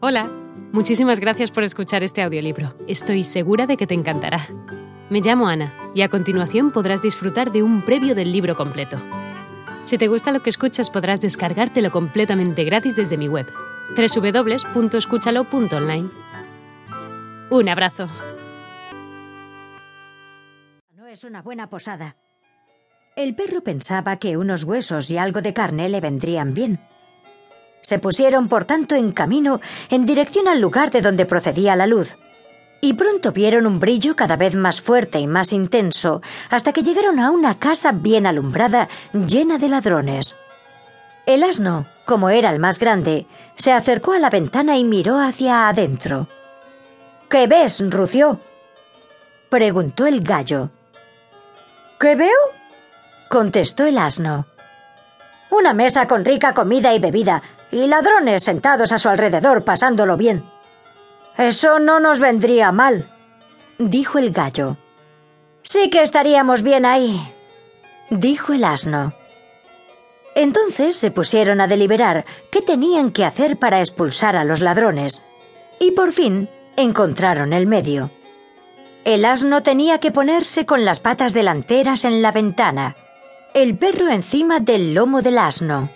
Hola, muchísimas gracias por escuchar este audiolibro. Estoy segura de que te encantará. Me llamo Ana y a continuación podrás disfrutar de un previo del libro completo. Si te gusta lo que escuchas podrás descargártelo completamente gratis desde mi web, www.escúchalo.online. Un abrazo. No es una buena posada. El perro pensaba que unos huesos y algo de carne le vendrían bien. Se pusieron, por tanto, en camino en dirección al lugar de donde procedía la luz. Y pronto vieron un brillo cada vez más fuerte y más intenso, hasta que llegaron a una casa bien alumbrada, llena de ladrones. El asno, como era el más grande, se acercó a la ventana y miró hacia adentro. ¿Qué ves, Rucio? preguntó el gallo. ¿Qué veo? contestó el asno. Una mesa con rica comida y bebida, y ladrones sentados a su alrededor pasándolo bien. Eso no nos vendría mal, dijo el gallo. Sí que estaríamos bien ahí, dijo el asno. Entonces se pusieron a deliberar qué tenían que hacer para expulsar a los ladrones, y por fin encontraron el medio. El asno tenía que ponerse con las patas delanteras en la ventana, el perro encima del lomo del asno.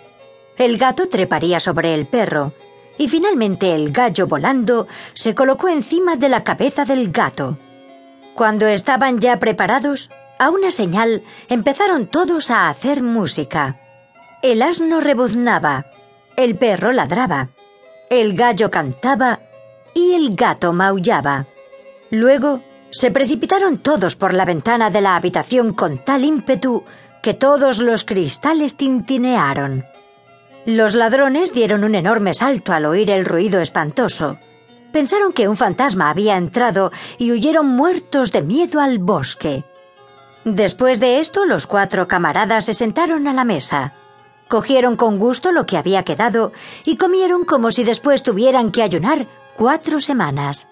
El gato treparía sobre el perro, y finalmente el gallo volando se colocó encima de la cabeza del gato. Cuando estaban ya preparados, a una señal empezaron todos a hacer música. El asno rebuznaba, el perro ladraba, el gallo cantaba y el gato maullaba. Luego se precipitaron todos por la ventana de la habitación con tal ímpetu que todos los cristales tintinearon. Los ladrones dieron un enorme salto al oír el ruido espantoso. Pensaron que un fantasma había entrado y huyeron muertos de miedo al bosque. Después de esto, los cuatro camaradas se sentaron a la mesa. Cogieron con gusto lo que había quedado y comieron como si después tuvieran que ayunar cuatro semanas.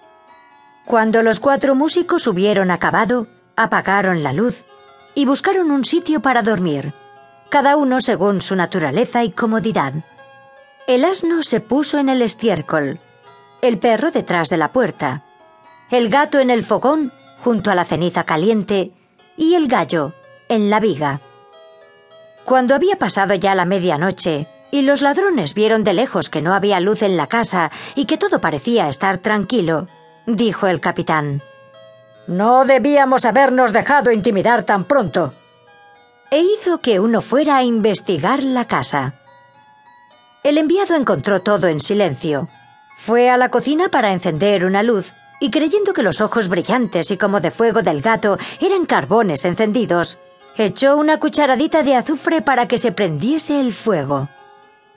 Cuando los cuatro músicos hubieron acabado, apagaron la luz y buscaron un sitio para dormir cada uno según su naturaleza y comodidad. El asno se puso en el estiércol, el perro detrás de la puerta, el gato en el fogón junto a la ceniza caliente y el gallo en la viga. Cuando había pasado ya la medianoche y los ladrones vieron de lejos que no había luz en la casa y que todo parecía estar tranquilo, dijo el capitán. No debíamos habernos dejado intimidar tan pronto e hizo que uno fuera a investigar la casa. El enviado encontró todo en silencio. Fue a la cocina para encender una luz y creyendo que los ojos brillantes y como de fuego del gato eran carbones encendidos, echó una cucharadita de azufre para que se prendiese el fuego.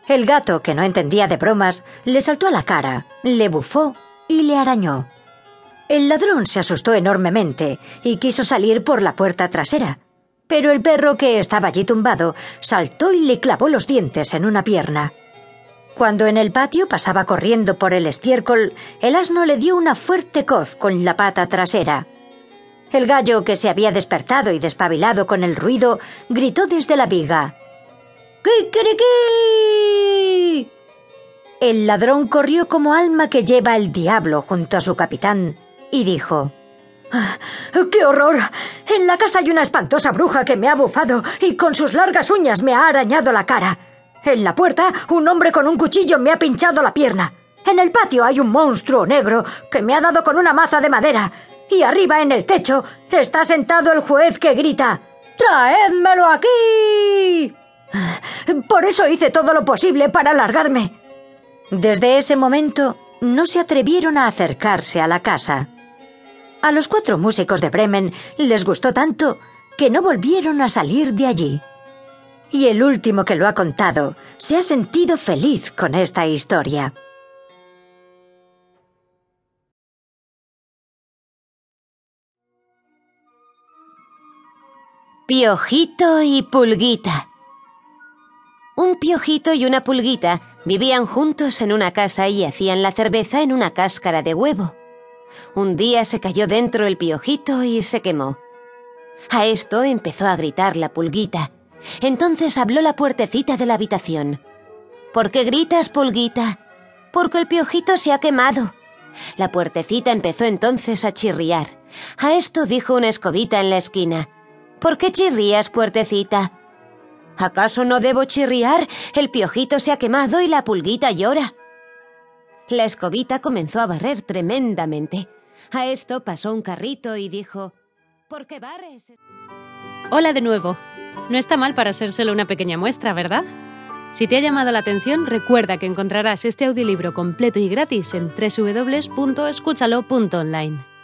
El gato, que no entendía de bromas, le saltó a la cara, le bufó y le arañó. El ladrón se asustó enormemente y quiso salir por la puerta trasera, pero el perro que estaba allí tumbado saltó y le clavó los dientes en una pierna. Cuando en el patio pasaba corriendo por el estiércol, el asno le dio una fuerte coz con la pata trasera. El gallo, que se había despertado y despabilado con el ruido, gritó desde la viga. ¡Kikiriki! El ladrón corrió como alma que lleva el diablo junto a su capitán y dijo ¡Qué horror! En la casa hay una espantosa bruja que me ha bufado y con sus largas uñas me ha arañado la cara. En la puerta, un hombre con un cuchillo me ha pinchado la pierna. En el patio hay un monstruo negro que me ha dado con una maza de madera. Y arriba en el techo está sentado el juez que grita ¡Traédmelo aquí! Por eso hice todo lo posible para largarme. Desde ese momento no se atrevieron a acercarse a la casa. A los cuatro músicos de Bremen les gustó tanto que no volvieron a salir de allí. Y el último que lo ha contado se ha sentido feliz con esta historia. Piojito y Pulguita. Un piojito y una pulguita vivían juntos en una casa y hacían la cerveza en una cáscara de huevo. Un día se cayó dentro el piojito y se quemó. A esto empezó a gritar la pulguita. Entonces habló la puertecita de la habitación. ¿Por qué gritas, pulguita? porque el piojito se ha quemado. La puertecita empezó entonces a chirriar. A esto dijo una escobita en la esquina. ¿Por qué chirrías, puertecita? ¿Acaso no debo chirriar? El piojito se ha quemado y la pulguita llora. La escobita comenzó a barrer tremendamente. A esto pasó un carrito y dijo, ¿Por qué barres? Hola de nuevo. No está mal para ser solo una pequeña muestra, ¿verdad? Si te ha llamado la atención, recuerda que encontrarás este audiolibro completo y gratis en www.escúchalo.online.